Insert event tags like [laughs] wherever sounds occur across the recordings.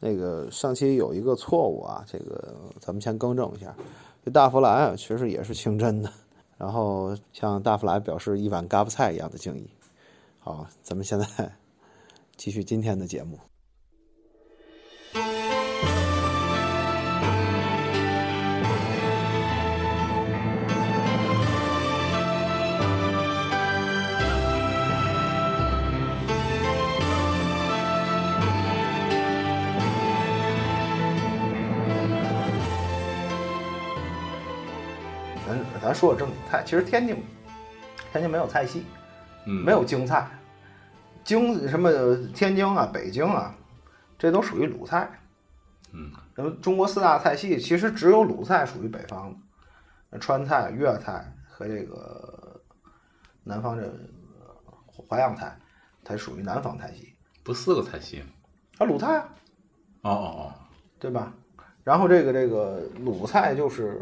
那个上期有一个错误啊，这个咱们先更正一下。这大福来啊，其实也是清真的。然后向大福来表示一碗嘎巴菜一样的敬意。好，咱们现在 [laughs] 继续今天的节目。咱说说正经菜，其实天津天津没有菜系，嗯，没有京菜，京什么天津啊、北京啊，这都属于鲁菜。嗯，那么中国四大菜系，其实只有鲁菜属于北方的，川菜、粤菜和这个南方这淮扬菜，它属于南方菜系。不四个菜系吗？啊，鲁菜啊，哦哦哦，对吧？然后这个这个鲁菜就是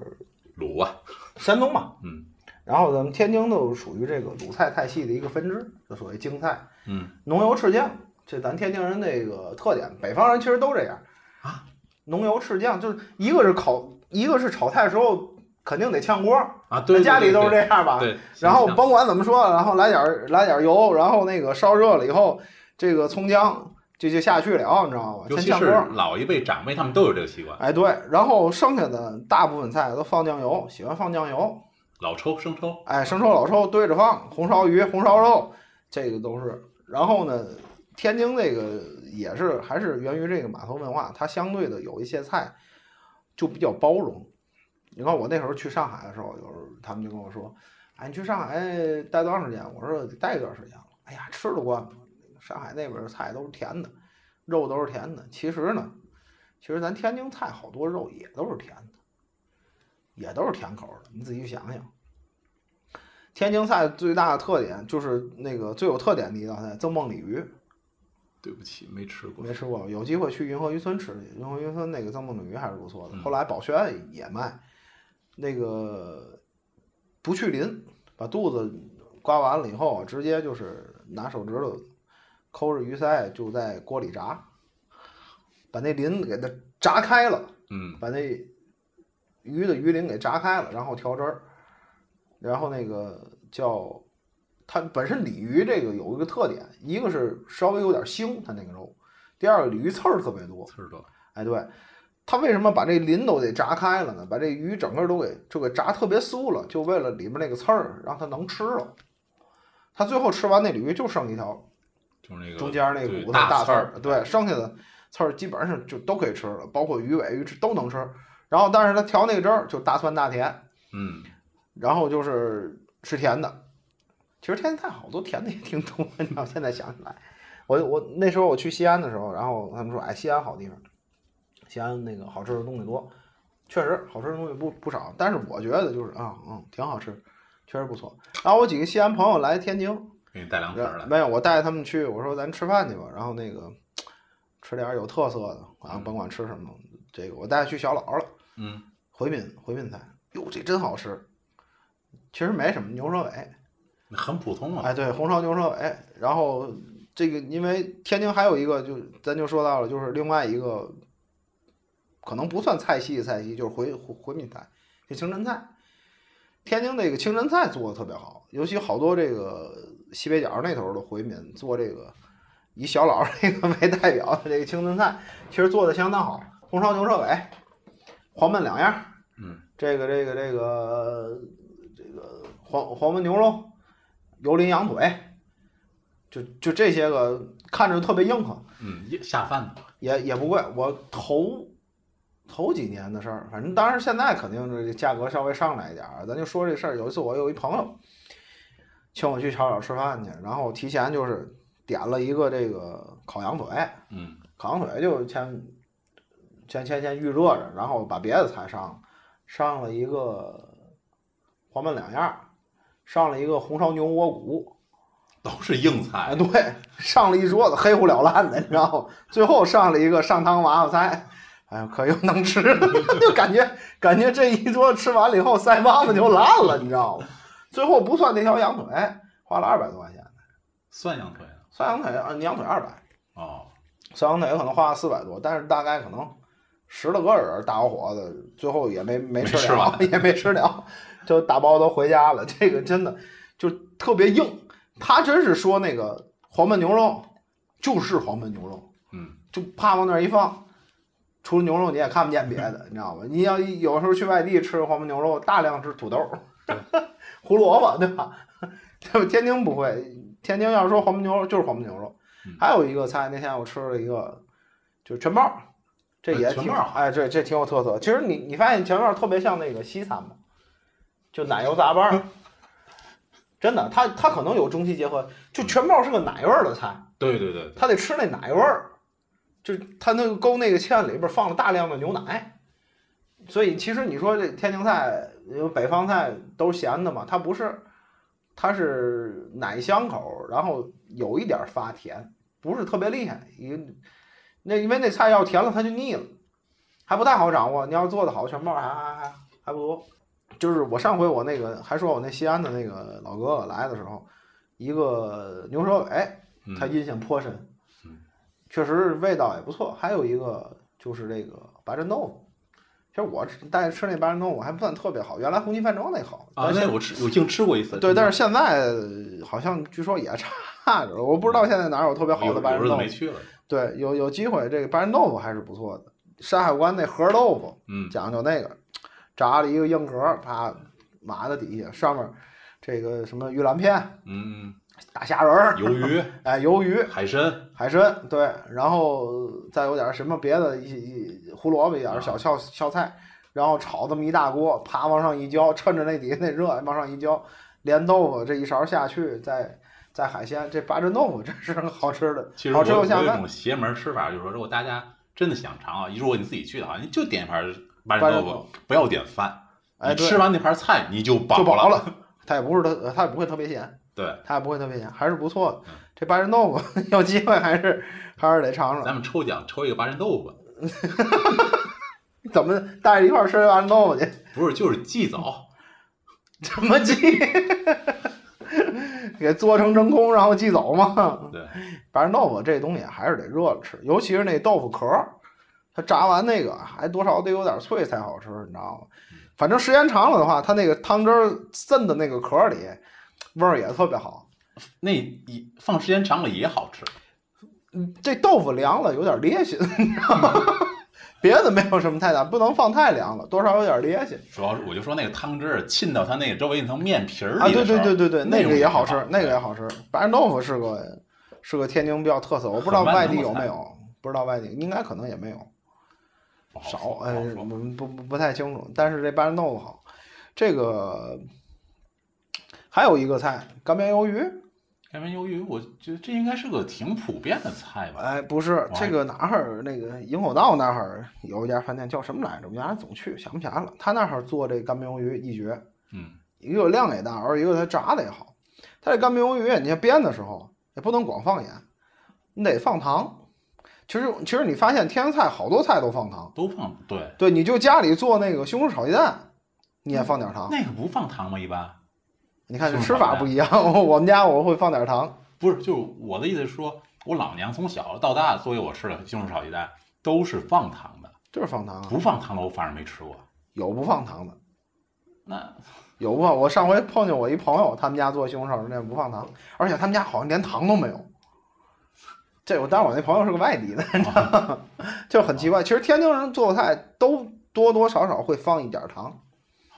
鲁啊，山东嘛，嗯然后咱们天津都属于这个鲁菜菜系的一个分支，就所谓京菜。嗯，浓油赤酱，这咱天津人那个特点，北方人其实都这样啊。浓油赤酱，就是一个是烤，一个是炒菜的时候肯定得炝锅，啊，对，咱家里都是这样吧？对。然后甭管怎么说，然后来点儿来点儿油，然后那个烧热了以后，这个葱姜就就下去了，你知道吗？尤其是先炝锅。老一辈长辈他们都有这个习惯，哎，对，然后剩下的大部分菜都放酱油，喜欢放酱油。老抽生抽，哎，生抽、老抽对着放，红烧鱼、红烧肉，这个都是。然后呢，天津这个也是还是源于这个码头文化，它相对的有一些菜就比较包容。你看我那时候去上海的时候，有时候他们就跟我说：“哎，你去上海待多长时间？”我说：“待一段时间了。”哎呀，吃得惯了，上海那边的菜都是甜的，肉都是甜的。其实呢，其实咱天津菜好多肉也都是甜的。也都是甜口的，你自己想想。天津菜最大的特点就是那个最有特点的一道菜——蒸梦鲤鱼。对不起，没吃过，没吃过，有机会去云和渔村吃去。云和渔村那个蒸梦鲤鱼还是不错的。嗯后来宝轩也卖，那个不去鳞，把肚子刮完了以后，直接就是拿手指头抠着鱼鳃，就在锅里炸，把那鳞给它炸开了，嗯把那鱼的鱼鳞给炸开了，然后调汁儿，然后那个叫它本身鲤鱼这个有一个特点，一个是稍微有点腥，它那个肉；第二个鲤鱼刺儿特别多。刺儿多，哎，对，它为什么把这鳞都得炸开了呢？把这鱼整个都给就给炸特别酥了，就为了里面那个刺儿让它能吃了。它最后吃完那鲤鱼就剩一条就是那个中间那个骨头大刺儿，对，剩下的刺儿基本上就都可以吃了，包括鱼尾、鱼翅都能吃。然后，但是它调那个汁儿就大酸大甜，嗯，然后就是吃甜的。其实天津菜好多甜的也挺多，你知道？现在想起来，我我那时候我去西安的时候，然后他们说，哎，西安好地方，西安那个好吃的东西多，确实好吃的东西不不少。但是我觉得就是啊，嗯，挺好吃，确实不错。然后我几个西安朋友来天津，给你带凉皮儿来，没有，我带他们去，我说咱吃饭去吧，然后那个吃点儿有特色的啊，甭管吃什么，这个我带去小老了，嗯，回民回民菜，哟，这真好吃。其实没什么牛舌尾，很普通啊，哎，对，红烧牛舌尾。然后这个因为天津还有一个，就咱就说到了，就是另外一个可能不算菜系菜系，就是回回回民菜，就清真菜。天津那个清真菜做的特别好，尤其好多这个西北角那头的回民做这个以小老这 [laughs] 个为代表的这个清真菜，其实做的相当好。红烧牛舌尾、黄焖两样儿，嗯，这个这个这个这个黄黄焖牛肉、油淋羊腿，就就这些个看着特别硬核，嗯，下饭的，也也不贵。我头头几年的事儿，反正当然现在肯定这价格稍微上来一点儿。咱就说这事儿，有一次我有一朋友请我去炒炒吃饭去，然后提前就是点了一个这个烤羊腿，嗯，烤羊腿就先先先先预热着，然后把别的菜上，上了一个黄焖两样，上了一个红烧牛窝骨，[laughs] 都是硬哎，菜，对，上了一桌子黑乎了烂的，你知道吗？最后上了一个上汤娃娃菜，哎呦，可又能吃了，[laughs] 就感觉感觉这一桌吃完了以后，腮帮子就烂了，你知道吗？最后不算那条羊腿，花了二百多块钱，算羊腿啊？算羊腿啊，羊腿二百，哦，算羊腿可能花了四百多，但是大概可能十来个人大小伙子，最后也没没没吃了，吃 [laughs] 也没吃了，就打包都回家了。这个真的就特别硬，他真是说那个黄焖牛肉就是黄焖牛肉，嗯，就啪往那儿一放。除了牛肉你也看不见别的，你知道吗？你要有时候去外地吃黄焖牛肉，大量吃土豆、胡萝卜，对吧？对吧？天津不会，天津要是说黄焖牛肉就是黄焖牛肉。嗯还有一个菜，那天我吃了一个，就是全包，这也挺呃全包哎，这这挺有特色。其实你你发现全包特别像那个西餐嘛？就奶油杂拌，真的，它它可能有中西结合。就全包是个奶味儿的菜，对对对对，他得吃那奶味儿，就是他那个勾那个芡里边放了大量的牛奶，所以其实你说这天津菜，因为北方菜都是咸的嘛，它不是，它是奶香口，然后有一点发甜，不是特别厉害。因那因为那菜要甜了它就腻了，还不太好掌握。你要做的好，全包还还还还不多。就是我上回我那个还说我那西安的那个老哥哥来的时候，一个牛舌尾。他印象颇深嗯，确实味道也不错。还有一个就是这个白斩豆腐，其实我吃带吃那白斩豆腐还不算特别好，原来红旗饭庄那好，啊，但是那我吃我净吃过一次，对，但是现在好像据说也差着，我不知道现在哪有特别好的白有斩豆腐。没去了，对，有有机会这个白斩豆腐还是不错的。山海关那盒豆腐嗯，讲究那个，炸了一个硬壳，啪码在底下，上面这个什么玉兰片、嗯，大虾仁儿、[laughs] 鱿鱼、[laughs] 哎鱿鱼、海参，海参对，然后再有点什么别的一一胡萝卜一点儿小翘翘菜，然后炒这么一大锅，啪往上一浇，趁着那底下那热往上一浇，连豆腐这一勺下去，再再海鲜，这八珍豆腐真是好吃的，好其实我我有一。种邪门吃法，就是说，如果大家真的想尝啊，如果你自己去的话，你就点一盘八珍豆腐，不要点饭。哎，吃完那盘菜你就饱就饱了。了，[laughs] 它也不是它，它也不会特别咸，对，它也不会特别咸，还是不错的嗯。这八珍豆腐有机会还是还是得尝尝。咱们抽奖抽一个八珍豆腐，怎么带着一块儿吃八珍豆腐去？[laughs] 不是就是祭早，[laughs] 怎么寄？[laughs] 给做成真空，然后寄走嘛？对，白人豆腐这东西还是得热着吃，尤其是那豆腐壳儿，它炸完那个还多少得有点脆才好吃，你知道吗？反正时间长了的话，它那个汤汁儿渗的那个壳儿里，味儿也特别好。那一放时间长了也好吃。嗯，这豆腐凉了有点烈心，你知道吗？别的没有什么太大，不能放太凉了，多少有点烈心。主要是我就说那个汤汁儿浸到它那个周围那层面皮儿里啊，对对对对对，那个也好吃，那个也好吃。白人豆腐是个是个天津比较特色，我不知道外地有没有，不知道外地应该可能也没有，少哎不不不不太清楚。但是这白人豆腐好，这个还有一个菜干煸鱿鱼，干煸鱿鱼，我觉得这应该是个挺普遍的菜吧。哎，不是这个哪儿那个营口道那儿有一家饭店叫什么来着？我们原来总去，想不起来了。他那儿做这干煸鱿鱼一绝，嗯，一个量也大，而一个它炸的也好。它这干煸鱿鱼，你看煸的时候也不能光放盐，你得放糖。其实其实你发现天津菜好多菜都放糖，都放对，对，你就家里做那个西红柿炒鸡蛋，你也放点糖。那个不放糖吗？一般你看这吃法不一样，[laughs] 我们家我会放点糖。不是，就是我的意思是说，我老娘从小到大作为我吃的西红柿炒鸡蛋都是放糖的，就是放糖啊，不放糖的我反正没吃过。有不放糖的，那有不放。我上回碰见我一朋友，他们家做西红柿炒鸡蛋不放糖，而且他们家好像连糖都没有。这我当然我那朋友是个外地的，你知道吗？[laughs] 就很奇怪。其实天津人做菜都多多少少会放一点糖，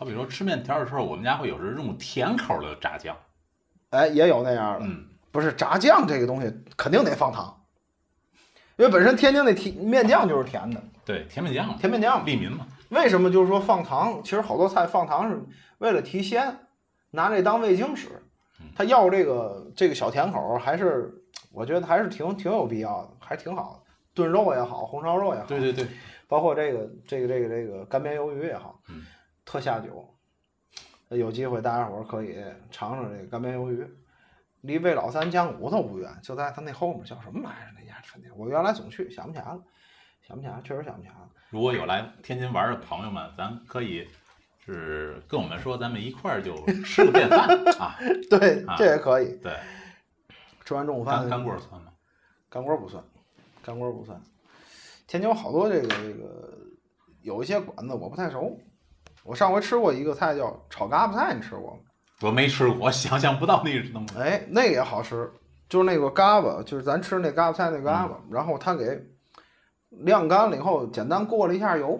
好比说吃面条的时候，我们家会有时用甜口的炸酱。哎，也有那样的。嗯，不是炸酱这个东西肯定得放糖，因为本身天津那甜面酱就是甜的，对，甜面酱，甜面酱。利民嘛。为什么就是说放糖？其实好多菜放糖是为了提鲜，拿这当味精使嗯。它要这个这个小甜口，还是我觉得还是挺挺有必要的，还挺好的。炖肉也好，红烧肉也好，对对对，包括这个这个这个这个干煸鱿鱼也好，嗯特下酒。有机会大家伙儿可以尝尝这个干煸鱿鱼，离魏老三酱骨头不远，就在他那后面，叫什么来着？那家饭店我原来总去，想不起来了，想不起来，确实想不起来了。如果有来天津玩的朋友们，咱可以是跟我们说，咱们一块儿就吃个便饭啊。[laughs] 对，啊这也可以。对，吃完中午饭干，干锅算吗？干锅不算，干锅不算。天津有好多这个这个有一些馆子我不太熟。我上回吃过一个菜叫炒嘎巴菜，你吃过吗？我没吃过，我想象不到那是那么。哎，那个也好吃，就是那个嘎巴，就是咱吃那嘎巴菜那嘎巴，然后他给晾干了以后，简单过了一下油，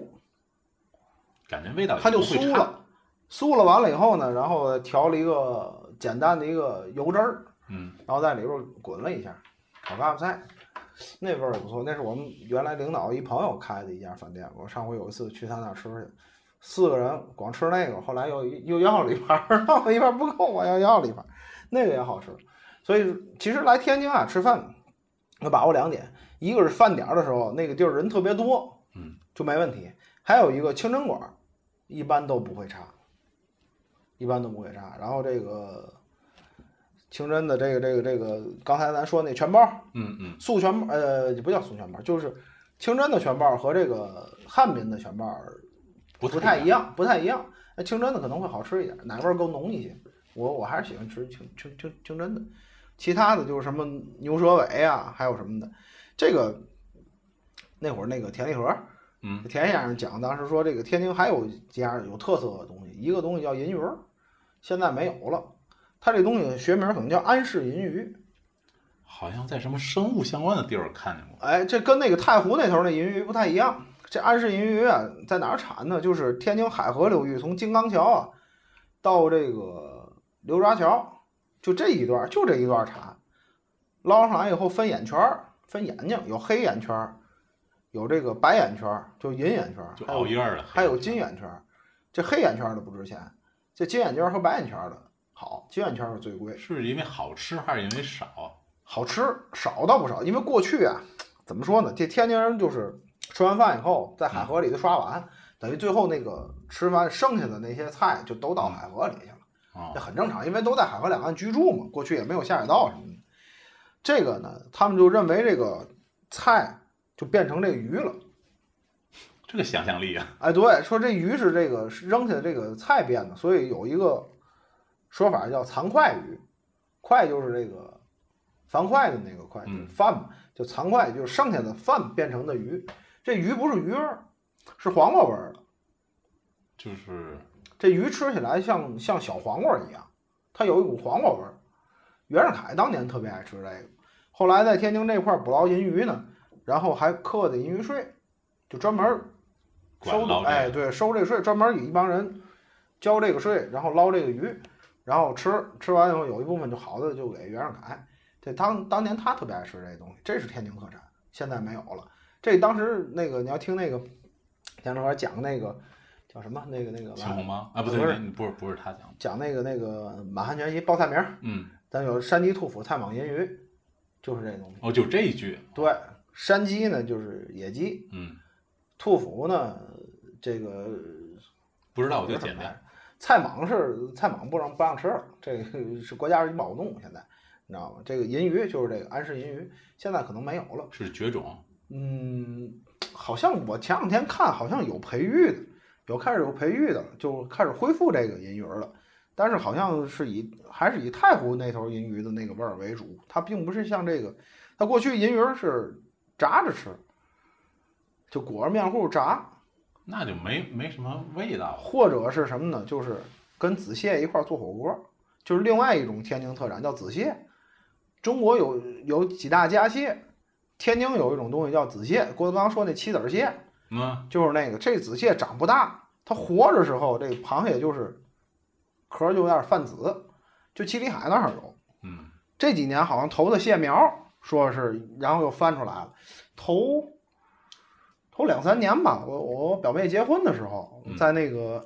感觉味道它就不。酥了。酥了完了以后呢，然后调了一个简单的一个油汁儿，嗯，然后在里边儿滚了一下，炒嘎巴菜，那味儿也不错。那是我们原来领导一朋友开的一家饭店，我上回有一次去他那儿吃去，四个人光吃那个，后来又又要了一盘儿，[laughs] 然后一盘儿不够，我又要了一盘儿，那个也好吃。所以其实来天津啊吃饭，要把握两点，一个是饭点儿的时候那个地儿人特别多，嗯，就没问题；还有一个清真馆儿，一般都不会差，一般都不会差。然后这个清真的这个这个这个，刚才咱说那全包，嗯嗯，素全包呃不叫素全包，就是清真的全包和这个汉民的全包不不太一。样，不太一样。那清真的可能会好吃一点，奶味儿更浓一些。我我还是喜欢吃清清清清真的，其他的就是什么牛舌尾啊，还有什么的。这个那会儿那个田立和，嗯，田先生讲，当时说这个天津还有几样有特色的东西，一个东西叫银鱼儿，现在没有了。它这东西学名可能叫安氏银鱼，好像在什么生物相关的地儿看见过。哎，这跟那个太湖那头那银鱼不太一样。这安氏银鱼啊，在哪儿产呢？就是天津海河流域，从金刚桥啊到这个刘抓桥，就这一段，就这一段产。捞上来以后分眼圈儿，分眼睛，有黑眼圈儿，有这个白眼圈儿，就银眼圈儿，还有金眼圈儿。这黑眼圈儿的不值钱，这金眼圈儿和白眼圈儿的好，金眼圈儿是最贵。是因为好吃还是因为少？好吃少倒不少，因为过去啊，怎么说呢？这天津人就是吃完饭以后在海河里头刷碗，等于最后那个吃完剩下的那些菜就都到海河里去了，哦这，很正常，因为都在海河两岸居住嘛，过去也没有下水道什么的。这个呢，他们就认为这个菜就变成这个鱼了。这个想象力啊，哎，对，说这鱼是这个扔下的这个菜变的，所以有一个说法叫残块鱼，块就是这个樊哙的那个块，就饭嘛，就残块就是剩下的饭变成的鱼。这鱼不是鱼味儿，是黄瓜味儿的。就是这鱼吃起来像像小黄瓜一样，它有一股黄瓜味儿。袁世凯当年特别爱吃这个，后来在天津这块儿捕捞银鱼呢，然后还刻的银鱼税，就专门儿收哎，对，收这税，专门有一帮人交这个税，然后捞这个鱼，然后吃，吃完以后有一部分就好的就给袁世凯。这当当年他特别爱吃这东西，这是天津特产，现在没有了。这当时那个你要听那个田中和讲那个叫什么那个那个青红吗？啊，不对，不是不是不是他讲的，讲那个那个满汉全席报菜名儿，嗯，咱有山鸡、兔脯、菜蟒、银鱼，就是这东西。哦，就这一句，对，山鸡呢就是野鸡，嗯，兔脯呢这个不知道我就简单，菜蟒是菜蟒不让不让吃了，这个 [laughs] 是国家级保护动物，现在你知道吗？这个银鱼就是这个安氏银鱼，现在可能没有了。是绝种，嗯，好像我前两天看好像有培育的，有开始有培育的，就开始恢复这个银鱼儿了。但是好像是以还是以太湖那头银鱼的那个味儿为主，它并不是像这个，它过去银鱼儿是炸着吃，就裹着面糊炸，那就没没什么味道。或者是什么呢？就是跟子蟹一块儿做火锅，就是另外一种天津特产叫子蟹。中国有有几大家蟹，天津有一种东西叫子蟹。郭德纲说那棋子蟹嗯，就是那个，这子蟹长不大，它活着时候这螃蟹就是壳就有点泛紫，就七里海那儿有。嗯，这几年好像投的蟹苗，说是然后又翻出来了，投头两三年吧。我我表妹结婚的时候，嗯在那个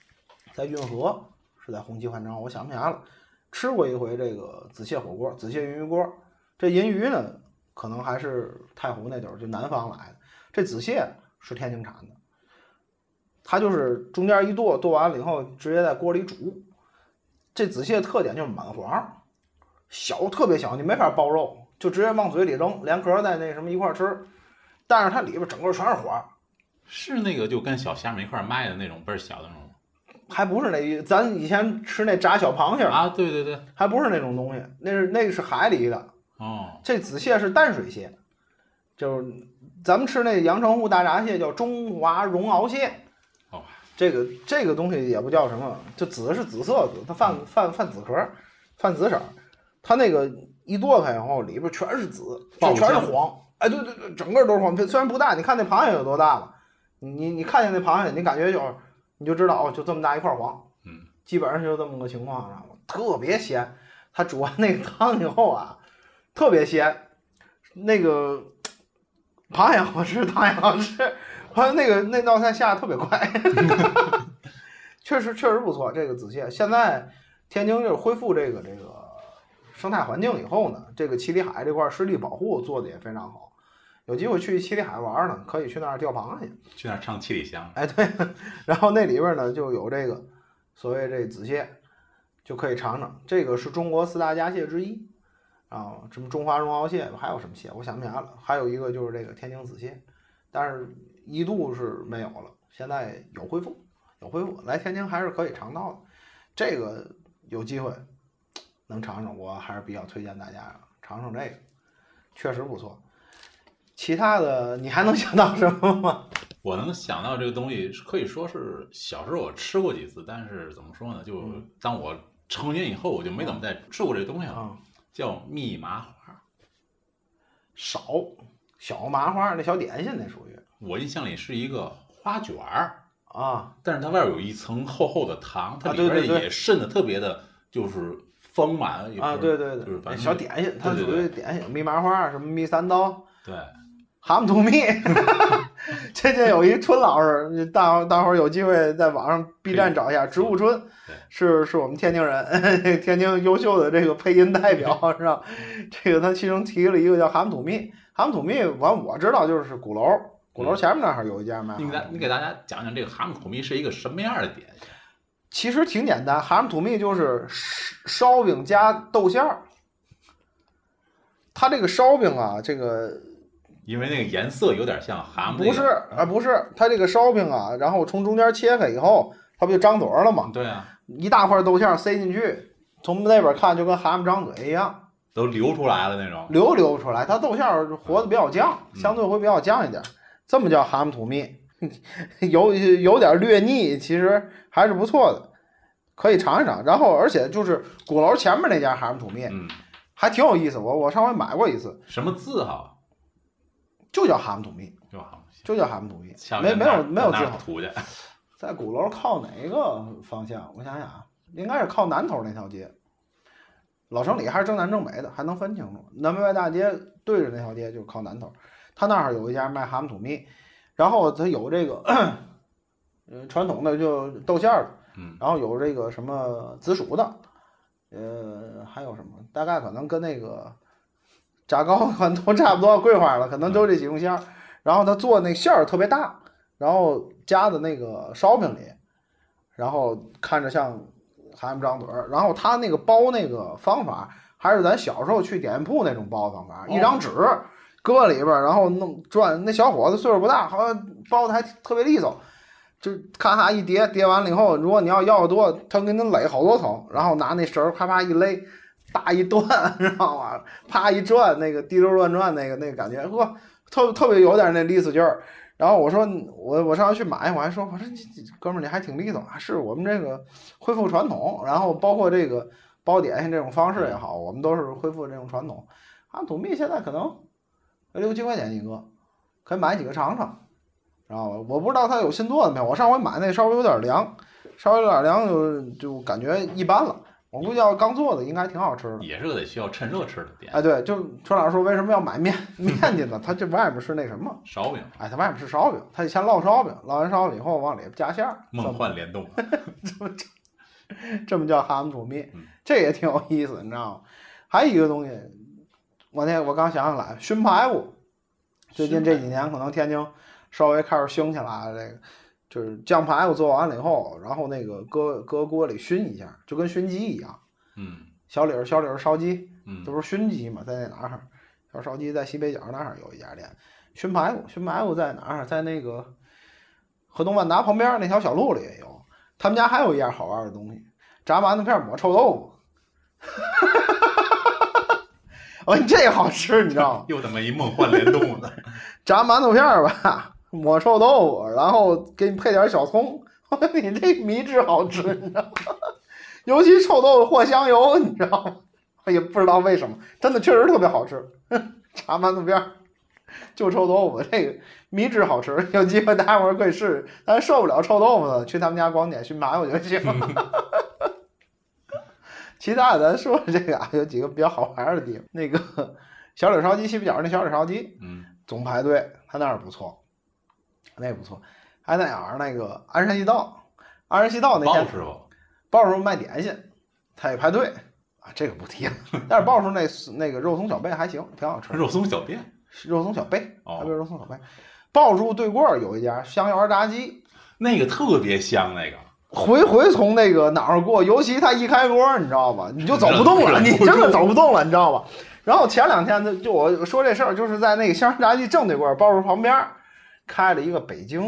[clears throat] 在运河是在红旗环城，我想不起来了，吃过一回这个紫蟹火锅，紫蟹银鱼锅。这银鱼呢，可能还是太湖那地儿就南方来的，这紫蟹是天津产的。它就是中间一剁，剁完了以后直接在锅里煮。这紫蟹特点就是满黄，小特别小，你没法包肉，就直接往嘴里扔，连壳儿带那什么一块儿吃。但是它里边整个全是黄，是那个就跟小虾米一块儿卖的那种倍儿小的那种还不是那一咱以前吃那炸小螃蟹，啊，对对对，还不是那种东西，那是那个是海里的。哦，这紫蟹是淡水蟹，就是咱们吃那阳澄湖大闸蟹叫中华绒螯蟹。哦，这个这个东西也不叫什么，就紫是紫色紫，它泛泛泛紫壳，泛紫色儿。它那个一剁开以后，里边全是紫，就全是黄。哎，对对对，整个都是黄。虽然不大，你看那螃蟹有多大吧？你你你看见那螃蟹，你感觉就你就知道哦，就这么大一块黄。嗯，基本上就这么个情况，知道吗？特别鲜。它煮完那个汤以后啊，特别鲜。那个螃蟹好吃，[laughs] 汤也好吃。还有那个那道菜下的特别快，[laughs] 确实确实不错。这个紫蟹现在天津就是恢复这个这个生态环境以后呢，这个七里海这块湿地保护做的也非常好。有机会去七里海玩呢，可以去那儿钓螃蟹，去那儿唱七里香。哎，对，[laughs] 然后那里边呢就有这个所谓这紫蟹，就可以尝尝。这个是中国四大家蟹之一啊，什么中华绒螯蟹，还有什么蟹我想不起来了。还有一个就是这个天津紫蟹，但是一度是没有了，现在有恢复，有恢复。来天津还是可以尝到的，这个有机会能尝尝，我还是比较推荐大家尝尝这个，确实不错。其他的你还能想到什么吗？[laughs] 我能想到这个东西，可以说是小时候我吃过几次，但是怎么说呢？就嗯当我成年以后，我就没怎么再吃过这个东西了，啊、叫蜜麻花。少小麻花那小点心那属于我印象里是一个花卷儿，啊，但是它外边有一层厚厚的糖，它里边也渗的特别的，就是丰满。也啊，对对对，就是反正那小点心，它属于点心，蜜麻花什么蜜三刀、对，蛤蟆土蜜。[laughs] [laughs] 这这有一春老师，大大伙儿有机会在网上 B 站找一下，植物春是是我们天津人，天津优秀的这个配音代表 [laughs] 是吧？这个他其中提了一个叫蛤蟆土蜜，蛤蟆土蜜完我知道就是鼓楼，鼓楼前面那儿有一家卖。你给大你给大家讲讲这个蛤蟆土蜜是一个什么样的点心？其实挺简单，蛤蟆土蜜就是烧烧饼加豆馅儿。它这个烧饼啊，这个因为那个颜色有点像蛤蟆、那个。不是啊，不是它这个烧饼啊，然后从中间切开以后，它不就张嘴了吗？对啊，一大块豆馅儿塞进去，从那边看就跟蛤蟆张嘴一样，都流出来了那种。流流不出来。它豆馅儿和的比较犟，嗯相对会比较犟一点，这么叫蛤蟆土蜜，[laughs] 有有点略腻，其实还是不错的，可以尝一尝。然后而且就是鼓楼前面那家蛤蟆土蜜嗯，还挺有意思，我我上回买过一次，什么字号？就叫蛤蟆土蜜，就叫蛤蟆土蜜，没没有没有字号。儿涂去。[laughs] 在鼓楼靠哪个方向？我想想啊，应该是靠南头那条街。老城里还是正南正北的，还能分清楚。南门外大街对着那条街就是靠南头，他那儿有一家卖蛤蟆土蜜，然后他有这个，[coughs] 呃，传统的就豆馅儿的，嗯，然后有这个什么紫薯的，呃，还有什么？大概可能跟那个炸糕可能都差不多，桂花了，可能都这几种馅儿。然后他做那馅儿特别大，然后夹在那个烧饼里，然后看着像蛤蟆张嘴儿。然后他那个包那个方法还是咱小时候去点心铺那种包方法，一张纸搁里边儿，然后弄转。那小伙子岁数不大，好像包的还特别利索。就咔咔一叠，叠完了以后，如果你要要的多，他给你垒好多层，然后拿那绳儿啪啪一勒，大一段，[laughs] 知道吗？啪一转，那个滴溜乱转，那个那个感觉，呵，特特别有点那利索劲儿。然后我说我我上去买，我还说我说你你哥们儿你还挺利索啊，是我们这个恢复传统，然后包括这个包点心这种方式也好，我们都是恢复这种传统。啊，土蜜现在可能六七块钱一个，可以买几个尝尝。知道吧？我不知道它有新做的没有，我上回买那稍微有点凉，稍微有点凉就就感觉一般了。我估计要刚做的应该挺好吃的。也是个得需要趁热吃的点哎，对，就春老师说为什么要买面面去呢？它这外面是那什么？烧饼，哎，它外面是烧饼，它得先烙烧饼，烙完烧饼以后往里加馅儿，梦幻联动。[laughs] 这么叫蛤蟆土蜜嗯，这也挺有意思，你知道吗？还有一个东西，我那我刚想起来，熏排骨，最近这几年可能天津稍微开始兴起来了，这个就是酱排骨做完了以后，然后那个搁搁锅里熏一下，就跟熏鸡一样，嗯小李儿小李儿烧鸡，嗯这不是熏鸡嘛，在那哪儿？小烧鸡在西北角那儿有一家店，熏排骨，熏排骨在哪儿？在那个河东万达旁边那条小路里也有。他们家还有一样好玩的东西，炸馒头片儿抹臭豆腐。[laughs] 哦，这好吃，你知道吗？又他妈一梦幻联动呢，[laughs] 炸馒头片儿吧，抹臭豆腐，然后给你配点小葱，[laughs] 你这迷之好吃，你知道吗？[laughs] 尤其臭豆腐和香油，你知道吗？也不知道为什么，真的确实特别好吃。[laughs] 炸馒头片儿，就臭豆腐，这个迷之好吃。有机会大家伙儿可以试试，但是受不了臭豆腐的，去他们家光点去买我就行。其他的咱说说这个啊，有几个比较好玩的地方。那个小柳烧鸡，西北角那小柳烧鸡，嗯，总排队，他那儿不错，那也不错。还在哪儿那个鞍山西道，鞍山西道那天包师傅，鲍师傅卖点心，他也排队啊，这个不提了。[laughs] 但是鲍师傅那那个肉松小贝还行，挺好吃。肉松小贝，肉松小贝，哦还有肉松小贝。鲍师傅对过儿有一家香园炸鸡，那个特别香，那个回回从那个哪儿过，尤其他一开锅，你知道吧，你就走不动了，你真的走不动了，你知道吧？然后前两天呢，就我说这事儿，就是在那个香园炸鸡正对过儿，鲍师傅旁边儿开了一个北京，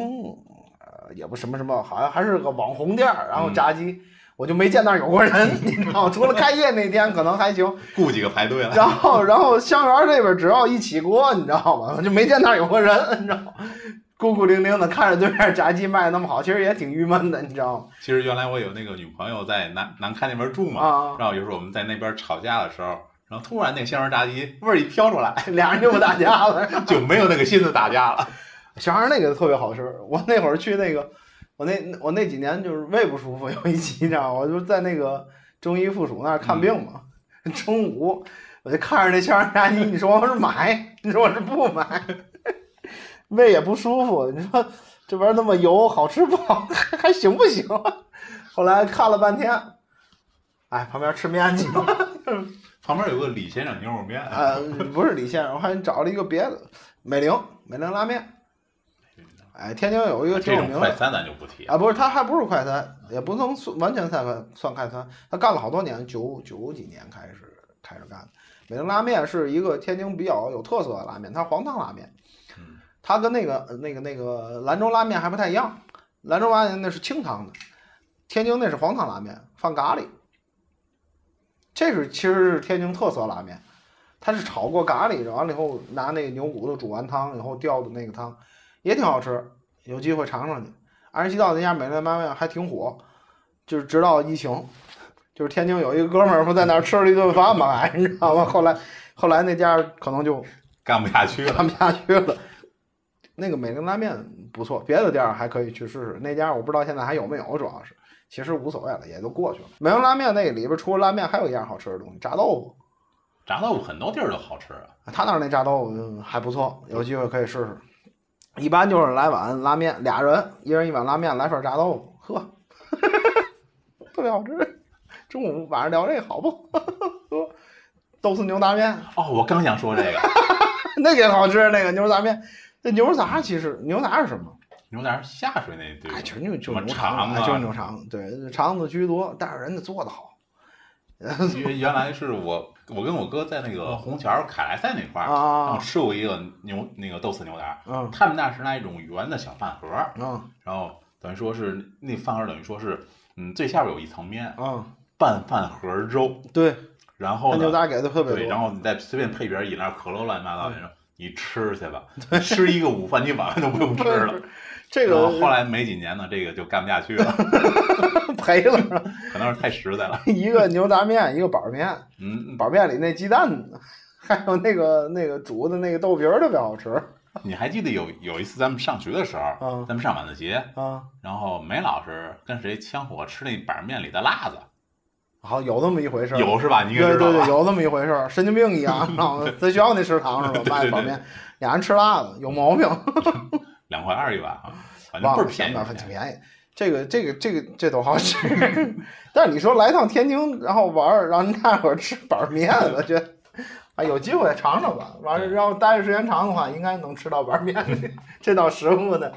呃，也不什么什么，好像还是个网红店儿，然后炸鸡。我就没见那儿有过人，[laughs] 你知道吗？除了开业那天可能还行，[laughs] 雇几个排队了。然后然后香园这边只要一起锅，你知道吗？我就没见那儿有过人，你知道吗？孤孤零零的看着对面炸鸡卖的那么好，其实也挺郁闷的，你知道吗？其实原来我有那个女朋友在南南开那边住嘛，啊，然后有时候我们在那边吵架的时候，然后突然那个香园炸鸡味儿一飘出来，[laughs] 俩人就不打架了。就没有那个心思打架了。香园那个特别好吃，我那会儿去那个，我那我那几年就是胃不舒服，有一期你知道吗，我就在那个中医附属那儿看病嘛，中午我就看着那香园炸鸡，你说我是买，你说我是不买，胃也不舒服，你说这玩意儿那么油，好吃不好，还 [laughs] 还行不行？后来看了半天，哎，旁边吃面去了。[laughs] 旁边有个李先生牛肉面，呃，不是李先生，我还找了一个别的，美玲美玲拉面。哎，天津有一个挺这有名的种快餐咱就不提。啊，不是，他还不是快餐，也不能算完全算算快餐，他干了好多年，九九几年开始开始干的。美菱拉面是一个天津比较有特色的拉面，它是黄汤拉面，嗯，它跟那个那个那个兰州拉面还不太一样，兰州拉面那是清汤的，天津那是黄汤拉面，放咖喱。这是其实是天津特色拉面，它是炒过咖喱，完了以后拿那个牛骨头煮完汤以后吊的那个汤，也挺好吃，有机会尝尝去。安西道那家美乐拉面还挺火，就是直到疫情，就是天津有一个哥们儿不在那儿吃了一顿饭嘛，还 [laughs] 你知道吗？后来后来那家可能就干不下去了。干不下去了。那个美菱拉面不错，别的店儿还可以去试试。那家我不知道现在还有没有，主要是其实无所谓了，也都过去了。美菱拉面那里边除了拉面，还有一样好吃的东西，炸豆腐。炸豆腐很多地儿都好吃啊。他那儿那炸豆腐嗯还不错，有机会可以试试。一般就是来碗拉面，俩人一人一碗拉面，来份炸豆腐，呵，[laughs] 特别好吃。中午晚上聊这个好不？呵 [laughs] 豆豉牛杂面，哦，我刚想说这个 [laughs] 那个好吃，那个牛杂面。那牛杂其实牛杂是什么？牛杂下水那对哎，吧，就就就牛肠啊哎就是牛肠，对，肠子居多，但是人家做的好。原原来是我我跟我哥在那个虹桥凯莱赛那块儿，然啊后，吃过一个牛那个豆豉牛杂，嗯。他们那是那一种圆的小饭盒儿，嗯。然后等于说是那饭盒儿等于说是嗯最下边有一层面嗯，拌饭盒肉，对，然后牛杂给的特别对，然后你再随便配点饮料、可乐乱七八糟的，你吃去吧，吃一个午饭你晚饭都不用吃了。[laughs] 这个后来没几年呢，这个就干不下去了，[laughs] 赔了，[laughs] 可能是太实在了。一个牛杂面，一个板面，嗯，板面里那鸡蛋，还有那个那个煮的那个豆皮儿特别好吃你还记得有有一次咱们上学的时候，嗯咱们上晚自习，啊。然后梅老师跟谁呛火吃那板面里的辣子，好，有那么一回事儿。有是吧？你应该知道对对对，有那么一回事儿，神经病一样？[laughs] 在学校那食堂是吧？卖板面，俩人吃辣子，有毛病。两块二一碗啊，反正倍儿便宜，反正挺便宜。这个这个这个这都好吃，[laughs] 但是你说来趟天津，然后玩儿，让大伙儿吃板面，我觉得啊有机会尝尝吧。完了，然后待的时间长的话，应该能吃到板面 [laughs] 这道食物呢。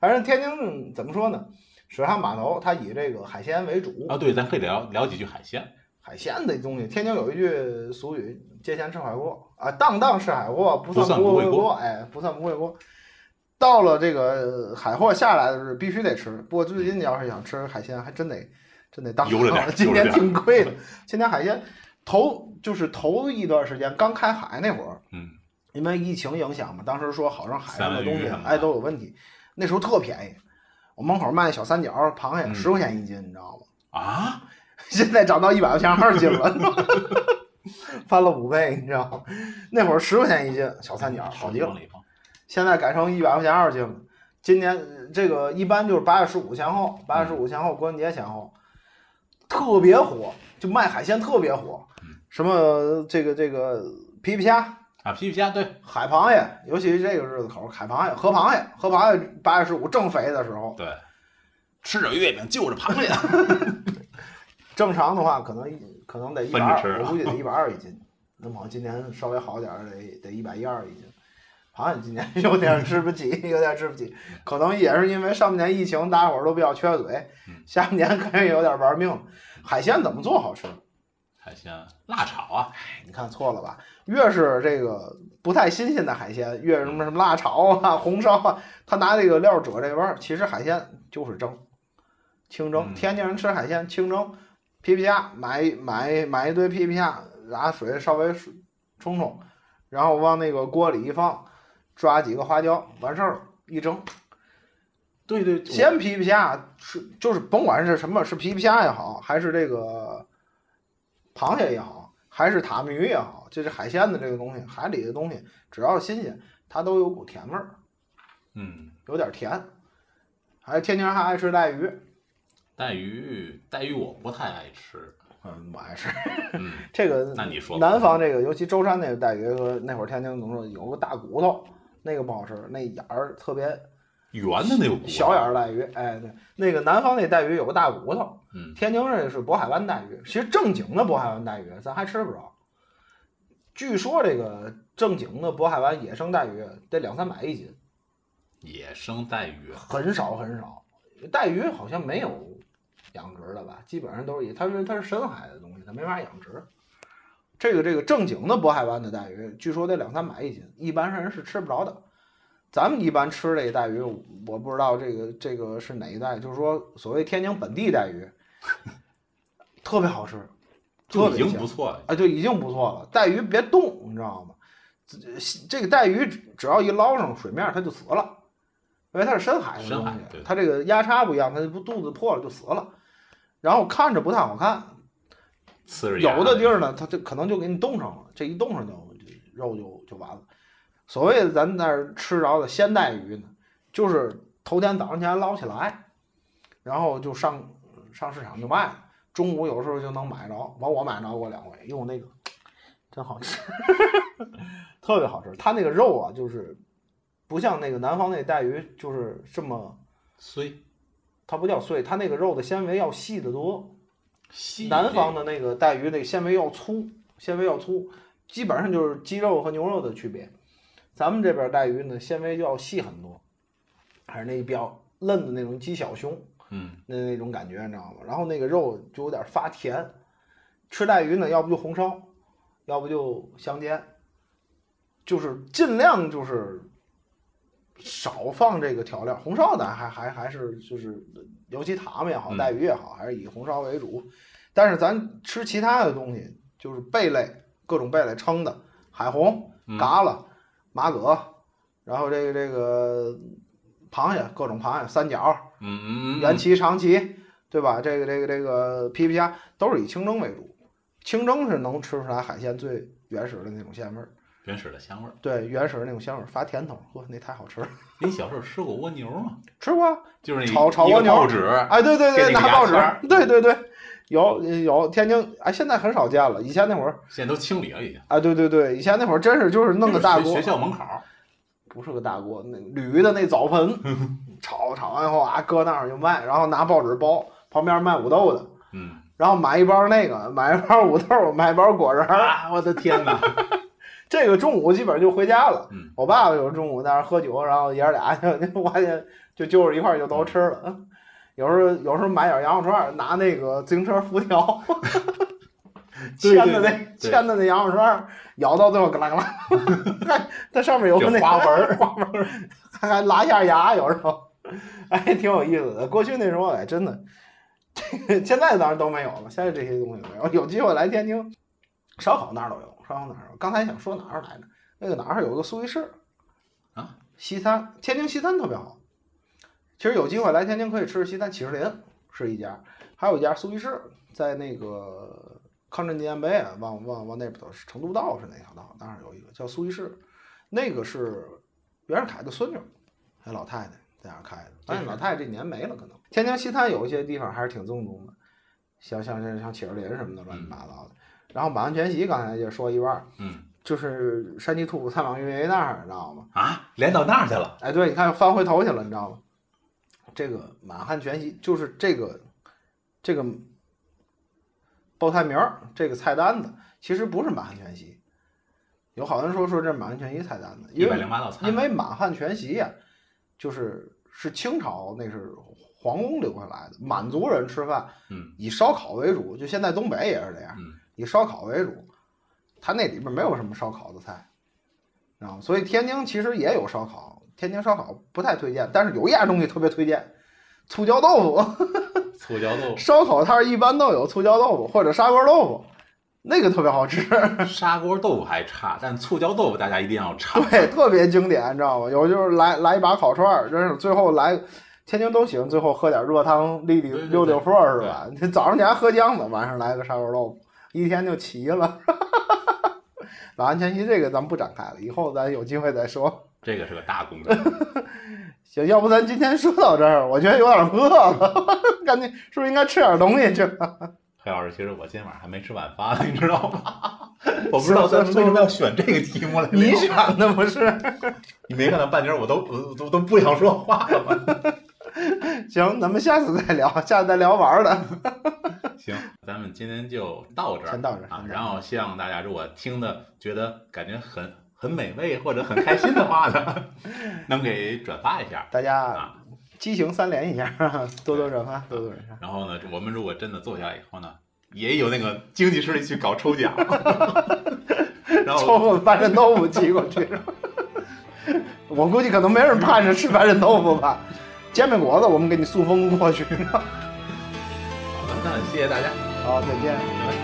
反正天津怎么说呢？水上码头它以这个海鲜为主，啊。对，咱可以聊聊几句海鲜。海鲜的东西，天津有一句俗语：“借钱吃海货啊，当当吃海货，不不算不不会过过。”哎，不算不会过。到了这个海货下来的时候，必须得吃。不过最近你要是想吃海鲜，还真得真得当悠着点 [laughs] 今年挺贵的。今年海鲜头就是头一段时间刚开海那会儿，嗯，因为疫情影响嘛，当时说好像海上的东西哎都有问题，那时候特便宜，我门口卖小三角螃蟹嗯十块钱一斤，你知道吗？啊，[laughs] 现在涨到一百块钱二斤了，[laughs] 翻了五倍，你知道吗？那会儿十块钱一斤小三角，好极了。现在改成一百块钱二斤了。今年呃这个一般就是八月十五前后，八月十五前后，国庆节前后，特别火，就卖海鲜特别火嗯，什么这个这个皮皮虾、啊，皮皮虾对，海螃蟹，尤其是这个日子口，海螃蟹、河螃蟹，河螃蟹八月十五正肥的时候，对，吃着月饼就着螃蟹。[laughs] [laughs] 正常的话可能可能得一百我估计得一百二一斤。那么今年稍微好点儿得得一百一二一斤。螃蟹今年 [laughs] 有点吃不起，有点吃不起，可能也是因为上半年疫情，大伙儿都比较缺嘴嗯，下半年肯定有点玩命。海鲜怎么做好吃？海鲜辣炒啊，你看错了吧？越是这个不太新鲜的海鲜，越是什么什么辣炒啊、红烧啊，他拿这个料儿遮这味儿。其实海鲜就是蒸，清蒸。嗯天津人吃海鲜清蒸，皮皮虾买买买一堆皮皮虾，拿水稍微冲冲，然后往那个锅里一放，抓几个花椒，完事儿一蒸。对对，鲜皮皮虾是就是甭管是什么，是皮皮虾也好，还是这个螃蟹也好，还是塔目鱼也好，这是海鲜的这个东西，海里的东西，只要新鲜，它都有股甜味儿，嗯，有点甜。还天津人还爱吃带鱼，带鱼带鱼我不太爱吃，嗯，我爱吃。嗯，这个那你说南方这个，尤其舟山那个带鱼和那会儿天津怎么说，有个大骨头，那个不好吃，那眼儿特别圆的那种小眼儿带鱼，哎，对，那个南方那带鱼有个大骨头。嗯，天津这是渤海湾带鱼，其实正经的渤海湾带鱼咱还吃不着。据说这个正经的渤海湾野生带鱼得两三百一斤，野生带鱼，很少很少。带鱼好像没有养殖的吧，基本上都是以它是它是深海的东西，它没法养殖。这个这个正经的渤海湾的带鱼，据说得两三百一斤，一般人是吃不着的。咱们一般吃这个带鱼，我不知道这个这个是哪一带，就是说所谓天津本地带鱼，特别好吃，就已经不错了。啊，就已经不错了。带鱼别动，你知道吗？这这个带鱼只要一捞上水面，它就死了，因为它是深海的东西它这个压差不一样，它不肚子破了就死了。然后看着不太好看，有的地儿呢，它就可能就给你冻上了，这一冻上就就肉就就完了。所谓的咱那儿吃着的鲜带鱼呢，就是头天早上起来捞起来，然后就上上市场就卖了，中午有时候就能买着。完我买着过两回，用那个真好吃，[laughs] 特别好吃。它那个肉啊，就是不像那个南方那带鱼，就是这么碎它不叫碎，它那个肉的纤维要细得多。细。南方的那个带鱼那个纤维要粗，纤维要粗，基本上就是鸡肉和牛肉的区别。咱们这边带鱼呢，纤维就要细很多，还是那比较嫩的那种鸡小胸，嗯，那那种感觉，你知道吗？然后那个肉就有点发甜。吃带鱼呢，要不就红烧，要不就香煎，就是尽量就是少放这个调料。红烧咱还还还是就是，尤其塔们也好，嗯带鱼也好，还是以红烧为主。但是咱吃其他的东西，就是贝类，各种贝类称的，海虹、嗯嘎啦、马蛤，然后这个这个螃蟹，各种螃蟹，三角、嗯，圆鳍、长鳍，对吧？这个这个这个皮皮虾都是以清蒸为主，清蒸是能吃出来海鲜最原始的那种鲜味儿，原始的香味儿。对，原始的那种香味儿，发甜头，呵，那太好吃了。你小时候吃过蜗牛吗？[laughs] 吃过啊，就是那炒炒蜗牛报纸，哎，对对对，拿报纸对对对，有有天津，哎，现在很少见了，以前那会儿，现在都清理了已经。哎，对对对，以前那会儿真是就是弄个大锅学学，校门口，不是个大锅，那铝的那澡盆，[laughs] 炒炒完以后啊，搁那儿就卖，然后拿报纸包，旁边卖五豆的，嗯，然后买一包那个，买一包五豆，买一包果仁我的天哪！[laughs] 这个中午基本上就回家了。嗯我爸爸有时候中午在那儿喝酒，然后爷儿俩 [laughs] 就我发现就揪着一块儿就都吃了。有时候有时候买点羊肉串，拿那个自行车辐条对牵的那对对牵的那羊肉串儿，咬到最后咯啦咯啦，还它上面有个那花纹儿花纹，还还拉一下牙，有时候，哎，挺有意思的。过去那时候哎，真的，这个现在当然都没有了，现在这些东西没有。有机会来天津，烧烤哪儿都有，烧烤哪儿有。刚才想说哪儿来着？那个哪儿有个苏伊士啊，西餐，天津西餐特别好。其实有机会来天津可以吃吃西餐，启士林是一家，还有一家苏伊士，在那个抗震纪念碑啊，往往往那边走，成都道是哪条道？当然有一个叫苏伊士，那个是袁世凯的孙女，那老太太在那儿开的。但是老太太这年没了，可能。天津西餐有一些地方还是挺正宗的，像像像像启士林什么的乱七八糟的。然后满汉全席刚才也说一半，嗯，就是山西兔参访运营那儿，你知道吗？啊，连到那儿去了。哎，对，你看翻回头去了，你知道吗？这个满汉全席就是这个这个报菜名儿，这个菜单子其实不是满汉全席。有好多人说说这满汉全席菜单子，一百零八道菜。因为满汉全席呀，就是是清朝那是皇宫留下来的，满族人吃饭，嗯，以烧烤为主，就现在东北也是这样，嗯，以烧烤为主。它那里边没有什么烧烤的菜，知道吗？所以天津其实也有烧烤，天津烧烤不太推荐，但是有一样东西特别推荐，醋椒豆腐。[laughs] 醋椒豆腐。烧烤摊儿一般都有醋椒豆腐或者砂锅豆腐，那个特别好吃。[laughs] 砂锅豆腐还差，但醋椒豆腐大家一定要尝。对，特别经典，你知道吗？有就是来来一把烤串儿，真是最后来，天津都喜欢最后喝点热汤溜溜溜溜缝儿是吧？你早上你还喝浆子，晚上来个砂锅豆腐，一天就齐了。老安全期这个咱们不展开了，以后咱有机会再说。这个是个大工程。[laughs] 行，要不咱今天说到这儿，我觉得有点饿了，赶紧是不是应该吃点东西去？黑老师，其实我今天晚上还没吃晚饭呢，你知道吗？我不知道咱们为什么要选这个题目来。你选的不是？你没看到半截我都我都都不想说话了吗？[laughs] 行，咱们下次再聊，下次再聊玩的。[laughs] 行，咱们今天就到这儿，先到这儿啊。然后希望大家如果听的觉得感觉很很美味或者很开心的话呢，[laughs] 能给转发一下。大家啊，激情三连一下，多多转发，多多转发。然后呢，我们如果真的做下来以后呢，也有那个经济实力去搞抽奖，然后抽个白人豆腐寄过去。我估计可能没人盼着吃白人豆腐吧，煎饼果子我们给你塑封过去。[laughs] 好的，那谢谢大家，好，再见。拜拜。